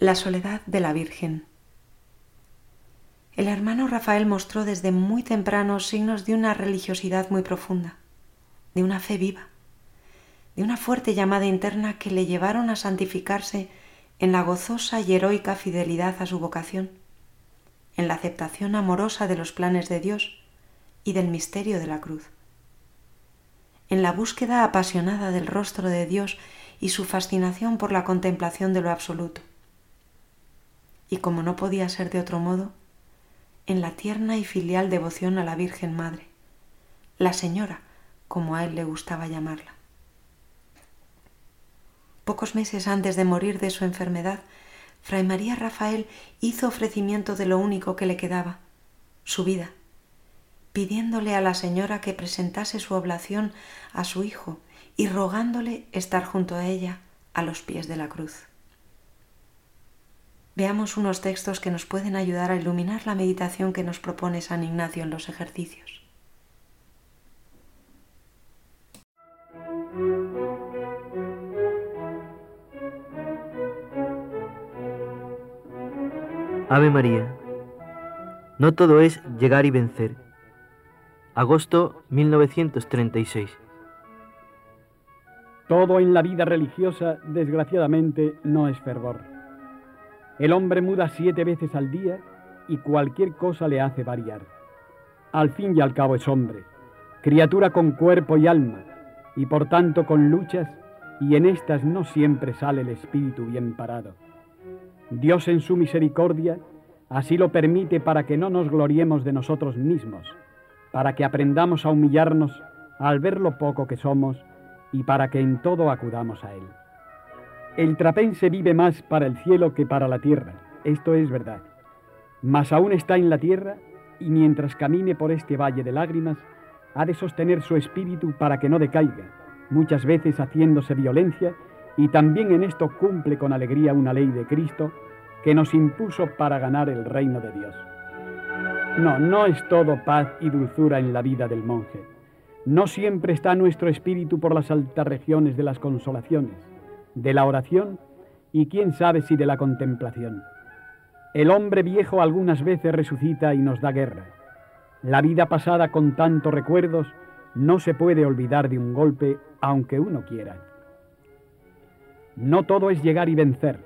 La soledad de la Virgen. El hermano Rafael mostró desde muy temprano signos de una religiosidad muy profunda, de una fe viva, de una fuerte llamada interna que le llevaron a santificarse en la gozosa y heroica fidelidad a su vocación, en la aceptación amorosa de los planes de Dios y del misterio de la cruz, en la búsqueda apasionada del rostro de Dios y su fascinación por la contemplación de lo absoluto y como no podía ser de otro modo, en la tierna y filial devoción a la Virgen Madre, la Señora, como a él le gustaba llamarla. Pocos meses antes de morir de su enfermedad, Fray María Rafael hizo ofrecimiento de lo único que le quedaba, su vida, pidiéndole a la Señora que presentase su oblación a su Hijo y rogándole estar junto a ella a los pies de la cruz veamos unos textos que nos pueden ayudar a iluminar la meditación que nos propone San Ignacio en los ejercicios. Ave María. No todo es llegar y vencer. Agosto 1936. Todo en la vida religiosa, desgraciadamente, no es fervor. El hombre muda siete veces al día y cualquier cosa le hace variar. Al fin y al cabo es hombre, criatura con cuerpo y alma, y por tanto con luchas, y en estas no siempre sale el espíritu bien parado. Dios en su misericordia así lo permite para que no nos gloriemos de nosotros mismos, para que aprendamos a humillarnos al ver lo poco que somos y para que en todo acudamos a Él. El trapense vive más para el cielo que para la tierra, esto es verdad. Mas aún está en la tierra y mientras camine por este valle de lágrimas, ha de sostener su espíritu para que no decaiga, muchas veces haciéndose violencia, y también en esto cumple con alegría una ley de Cristo que nos impuso para ganar el reino de Dios. No, no es todo paz y dulzura en la vida del monje. No siempre está nuestro espíritu por las altas regiones de las consolaciones de la oración y quién sabe si de la contemplación. El hombre viejo algunas veces resucita y nos da guerra. La vida pasada con tantos recuerdos no se puede olvidar de un golpe aunque uno quiera. No todo es llegar y vencer.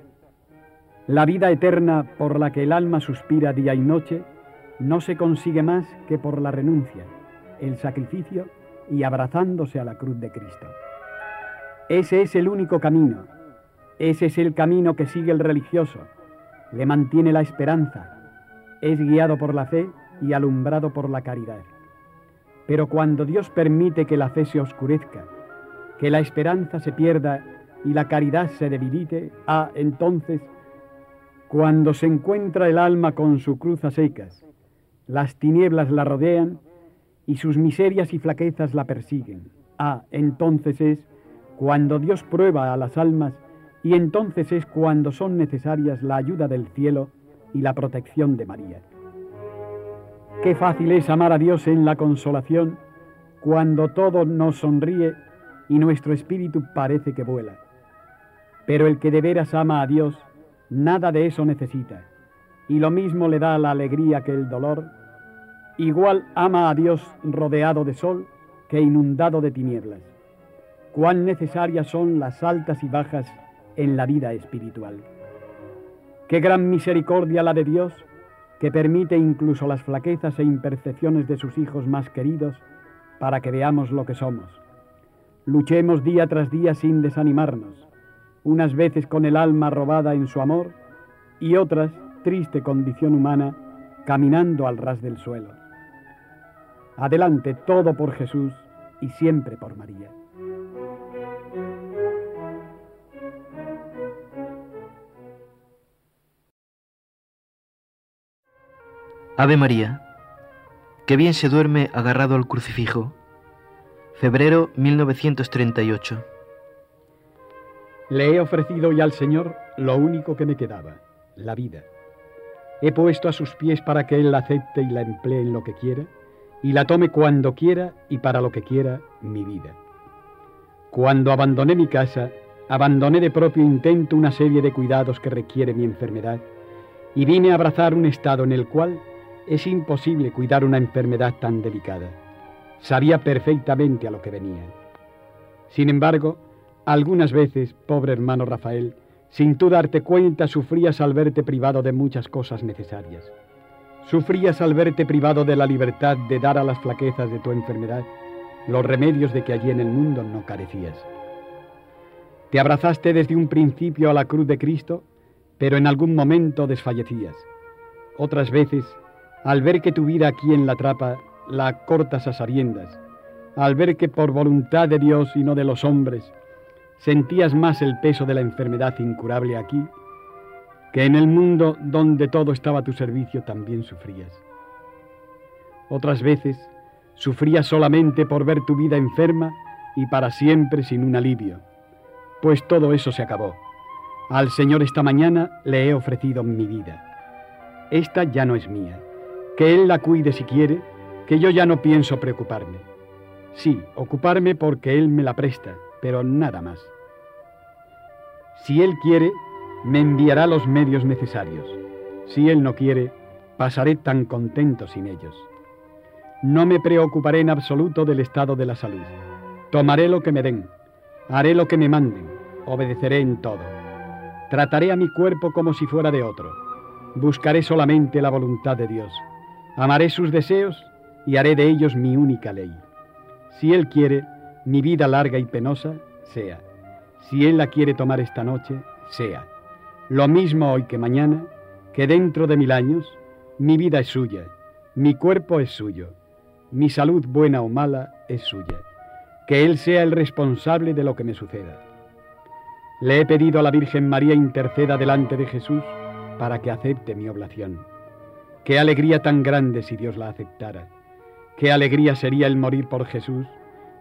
La vida eterna por la que el alma suspira día y noche no se consigue más que por la renuncia, el sacrificio y abrazándose a la cruz de Cristo. Ese es el único camino. Ese es el camino que sigue el religioso. Le mantiene la esperanza. Es guiado por la fe y alumbrado por la caridad. Pero cuando Dios permite que la fe se oscurezca, que la esperanza se pierda y la caridad se debilite, ah, entonces, cuando se encuentra el alma con su cruz a secas, las tinieblas la rodean y sus miserias y flaquezas la persiguen. Ah, entonces es cuando Dios prueba a las almas y entonces es cuando son necesarias la ayuda del cielo y la protección de María. Qué fácil es amar a Dios en la consolación cuando todo nos sonríe y nuestro espíritu parece que vuela. Pero el que de veras ama a Dios, nada de eso necesita, y lo mismo le da la alegría que el dolor, igual ama a Dios rodeado de sol que inundado de tinieblas cuán necesarias son las altas y bajas en la vida espiritual. Qué gran misericordia la de Dios que permite incluso las flaquezas e imperfecciones de sus hijos más queridos para que veamos lo que somos. Luchemos día tras día sin desanimarnos, unas veces con el alma robada en su amor y otras, triste condición humana, caminando al ras del suelo. Adelante todo por Jesús y siempre por María. Ave María, qué bien se duerme agarrado al crucifijo. Febrero 1938. Le he ofrecido ya al Señor lo único que me quedaba, la vida. He puesto a sus pies para que Él la acepte y la emplee en lo que quiera, y la tome cuando quiera y para lo que quiera mi vida. Cuando abandoné mi casa, abandoné de propio intento una serie de cuidados que requiere mi enfermedad y vine a abrazar un estado en el cual es imposible cuidar una enfermedad tan delicada. Sabía perfectamente a lo que venía. Sin embargo, algunas veces, pobre hermano Rafael, sin tú darte cuenta, sufrías al verte privado de muchas cosas necesarias. Sufrías al verte privado de la libertad de dar a las flaquezas de tu enfermedad los remedios de que allí en el mundo no carecías. Te abrazaste desde un principio a la cruz de Cristo, pero en algún momento desfallecías. Otras veces al ver que tu vida aquí en la trapa la cortas a sabiendas, al ver que por voluntad de Dios y no de los hombres sentías más el peso de la enfermedad incurable aquí, que en el mundo donde todo estaba a tu servicio también sufrías. Otras veces sufrías solamente por ver tu vida enferma y para siempre sin un alivio, pues todo eso se acabó. Al Señor esta mañana le he ofrecido mi vida. Esta ya no es mía que Él la cuide si quiere, que yo ya no pienso preocuparme. Sí, ocuparme porque Él me la presta, pero nada más. Si Él quiere, me enviará los medios necesarios. Si Él no quiere, pasaré tan contento sin ellos. No me preocuparé en absoluto del estado de la salud. Tomaré lo que me den, haré lo que me manden, obedeceré en todo. Trataré a mi cuerpo como si fuera de otro. Buscaré solamente la voluntad de Dios. Amaré sus deseos y haré de ellos mi única ley. Si Él quiere, mi vida larga y penosa, sea. Si Él la quiere tomar esta noche, sea. Lo mismo hoy que mañana, que dentro de mil años, mi vida es suya, mi cuerpo es suyo, mi salud buena o mala es suya. Que Él sea el responsable de lo que me suceda. Le he pedido a la Virgen María interceda delante de Jesús para que acepte mi oblación. Qué alegría tan grande si Dios la aceptara. Qué alegría sería el morir por Jesús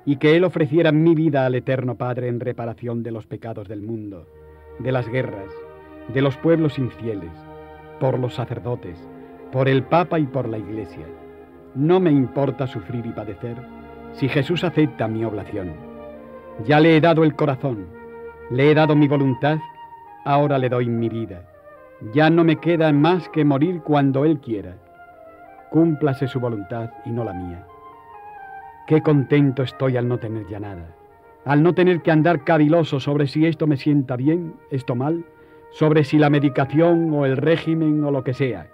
y que Él ofreciera mi vida al Eterno Padre en reparación de los pecados del mundo, de las guerras, de los pueblos infieles, por los sacerdotes, por el Papa y por la Iglesia. No me importa sufrir y padecer si Jesús acepta mi oblación. Ya le he dado el corazón, le he dado mi voluntad, ahora le doy mi vida. Ya no me queda más que morir cuando Él quiera. Cúmplase su voluntad y no la mía. Qué contento estoy al no tener ya nada, al no tener que andar caviloso sobre si esto me sienta bien, esto mal, sobre si la medicación o el régimen o lo que sea.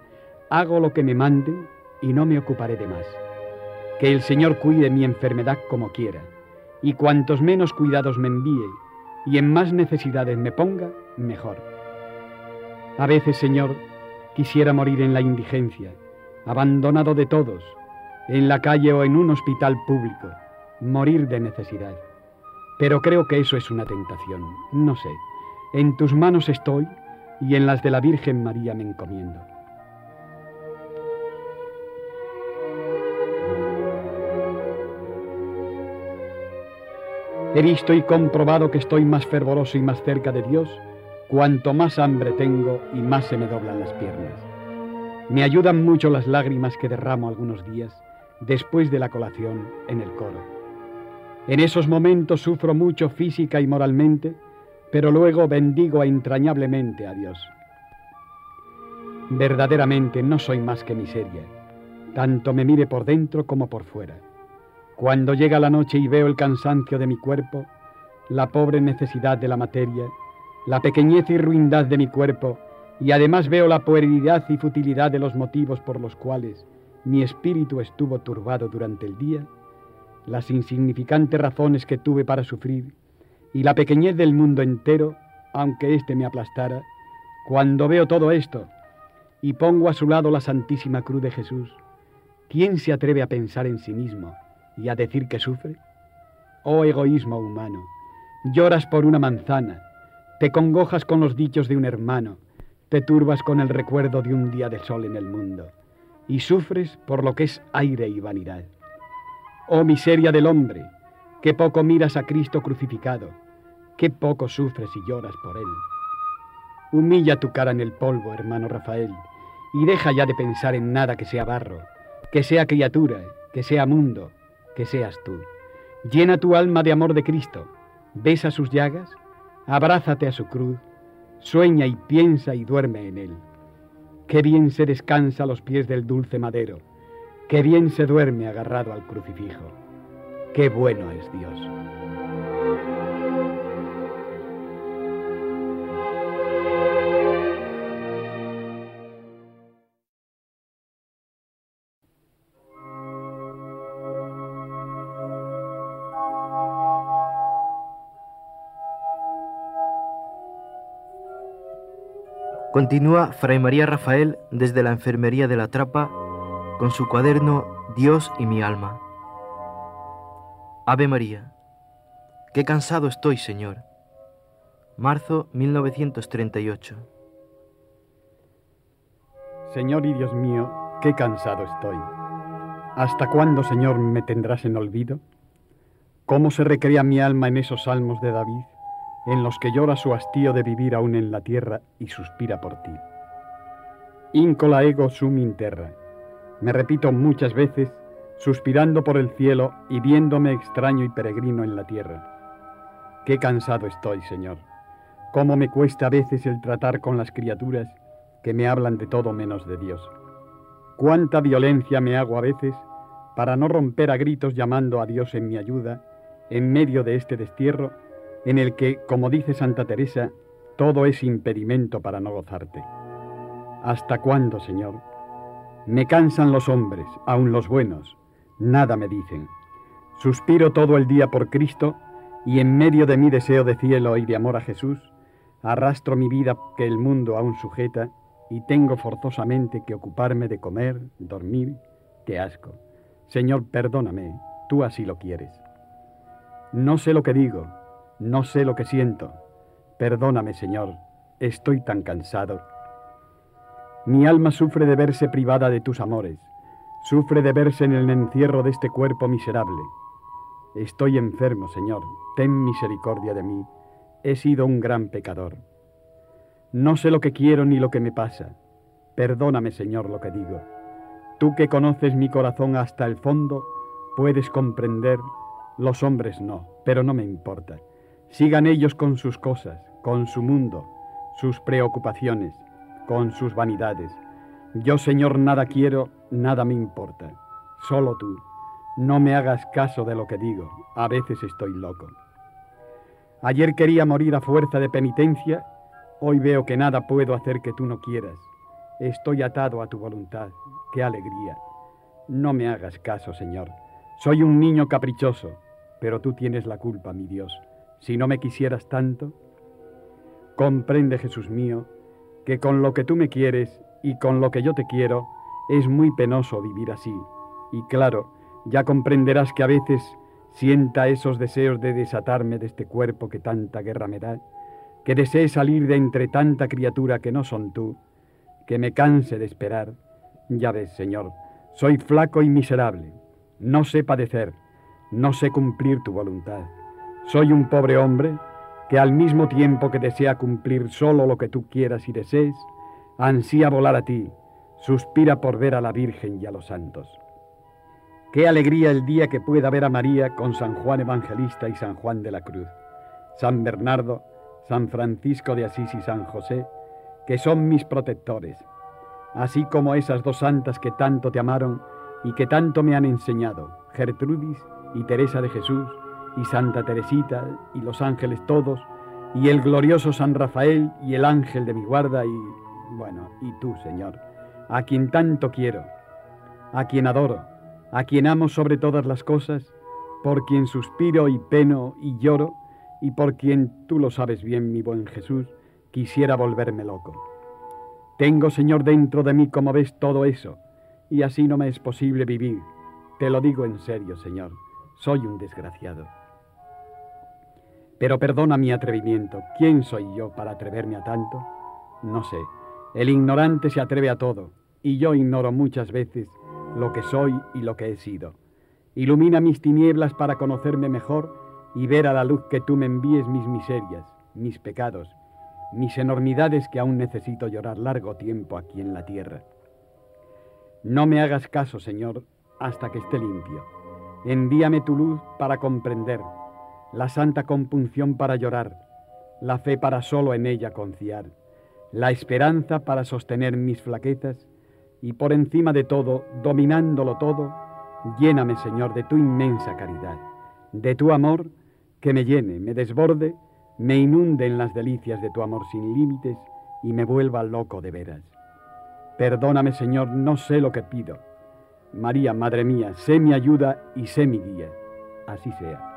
Hago lo que me manden y no me ocuparé de más. Que el Señor cuide mi enfermedad como quiera, y cuantos menos cuidados me envíe y en más necesidades me ponga, mejor. A veces, Señor, quisiera morir en la indigencia, abandonado de todos, en la calle o en un hospital público, morir de necesidad. Pero creo que eso es una tentación, no sé. En tus manos estoy y en las de la Virgen María me encomiendo. He visto y comprobado que estoy más fervoroso y más cerca de Dios Cuanto más hambre tengo y más se me doblan las piernas. Me ayudan mucho las lágrimas que derramo algunos días después de la colación en el coro. En esos momentos sufro mucho física y moralmente, pero luego bendigo entrañablemente a Dios. Verdaderamente no soy más que miseria, tanto me mire por dentro como por fuera. Cuando llega la noche y veo el cansancio de mi cuerpo, la pobre necesidad de la materia, la pequeñez y ruindad de mi cuerpo, y además veo la puerilidad y futilidad de los motivos por los cuales mi espíritu estuvo turbado durante el día, las insignificantes razones que tuve para sufrir, y la pequeñez del mundo entero, aunque éste me aplastara, cuando veo todo esto y pongo a su lado la Santísima Cruz de Jesús, ¿quién se atreve a pensar en sí mismo y a decir que sufre? Oh egoísmo humano, lloras por una manzana, te congojas con los dichos de un hermano, te turbas con el recuerdo de un día de sol en el mundo, y sufres por lo que es aire y vanidad. Oh miseria del hombre, qué poco miras a Cristo crucificado, qué poco sufres y lloras por él. Humilla tu cara en el polvo, hermano Rafael, y deja ya de pensar en nada que sea barro, que sea criatura, que sea mundo, que seas tú. Llena tu alma de amor de Cristo, besa sus llagas abrázate a su cruz, sueña y piensa y duerme en él. Qué bien se descansa a los pies del dulce madero, qué bien se duerme agarrado al crucifijo. Qué bueno es Dios. Continúa Fray María Rafael desde la enfermería de la Trapa con su cuaderno Dios y mi alma. Ave María. Qué cansado estoy, Señor. Marzo 1938. Señor y Dios mío, qué cansado estoy. ¿Hasta cuándo, Señor, me tendrás en olvido? ¿Cómo se recrea mi alma en esos salmos de David? En los que llora su hastío de vivir aún en la tierra y suspira por ti. Incola ego sum in terra. Me repito muchas veces, suspirando por el cielo y viéndome extraño y peregrino en la tierra. Qué cansado estoy, Señor. Cómo me cuesta a veces el tratar con las criaturas que me hablan de todo menos de Dios. Cuánta violencia me hago a veces para no romper a gritos llamando a Dios en mi ayuda en medio de este destierro en el que, como dice Santa Teresa, todo es impedimento para no gozarte. ¿Hasta cuándo, Señor? Me cansan los hombres, aun los buenos, nada me dicen. Suspiro todo el día por Cristo y en medio de mi deseo de cielo y de amor a Jesús, arrastro mi vida que el mundo aún sujeta y tengo forzosamente que ocuparme de comer, dormir, qué asco. Señor, perdóname, tú así lo quieres. No sé lo que digo, no sé lo que siento. Perdóname, Señor, estoy tan cansado. Mi alma sufre de verse privada de tus amores, sufre de verse en el encierro de este cuerpo miserable. Estoy enfermo, Señor, ten misericordia de mí. He sido un gran pecador. No sé lo que quiero ni lo que me pasa. Perdóname, Señor, lo que digo. Tú que conoces mi corazón hasta el fondo, puedes comprender, los hombres no, pero no me importa. Sigan ellos con sus cosas, con su mundo, sus preocupaciones, con sus vanidades. Yo, Señor, nada quiero, nada me importa. Solo tú. No me hagas caso de lo que digo. A veces estoy loco. Ayer quería morir a fuerza de penitencia. Hoy veo que nada puedo hacer que tú no quieras. Estoy atado a tu voluntad. Qué alegría. No me hagas caso, Señor. Soy un niño caprichoso, pero tú tienes la culpa, mi Dios si no me quisieras tanto? Comprende, Jesús mío, que con lo que tú me quieres y con lo que yo te quiero, es muy penoso vivir así. Y claro, ya comprenderás que a veces sienta esos deseos de desatarme de este cuerpo que tanta guerra me da, que desee salir de entre tanta criatura que no son tú, que me canse de esperar. Ya ves, Señor, soy flaco y miserable, no sé padecer, no sé cumplir tu voluntad. Soy un pobre hombre que al mismo tiempo que desea cumplir solo lo que tú quieras y desees, ansía volar a ti, suspira por ver a la Virgen y a los santos. Qué alegría el día que pueda ver a María con San Juan Evangelista y San Juan de la Cruz, San Bernardo, San Francisco de Asís y San José, que son mis protectores, así como esas dos santas que tanto te amaron y que tanto me han enseñado, Gertrudis y Teresa de Jesús, y Santa Teresita y los ángeles todos, y el glorioso San Rafael y el ángel de mi guarda y, bueno, y tú, Señor, a quien tanto quiero, a quien adoro, a quien amo sobre todas las cosas, por quien suspiro y peno y lloro, y por quien, tú lo sabes bien, mi buen Jesús, quisiera volverme loco. Tengo, Señor, dentro de mí, como ves, todo eso, y así no me es posible vivir. Te lo digo en serio, Señor, soy un desgraciado. Pero perdona mi atrevimiento. ¿Quién soy yo para atreverme a tanto? No sé. El ignorante se atreve a todo, y yo ignoro muchas veces lo que soy y lo que he sido. Ilumina mis tinieblas para conocerme mejor y ver a la luz que tú me envíes mis miserias, mis pecados, mis enormidades que aún necesito llorar largo tiempo aquí en la tierra. No me hagas caso, Señor, hasta que esté limpio. Envíame tu luz para comprender la santa compunción para llorar, la fe para solo en ella confiar, la esperanza para sostener mis flaquezas y por encima de todo, dominándolo todo, lléname, Señor, de tu inmensa caridad, de tu amor que me llene, me desborde, me inunde en las delicias de tu amor sin límites y me vuelva loco de veras. Perdóname, Señor, no sé lo que pido. María, Madre mía, sé mi ayuda y sé mi guía. Así sea.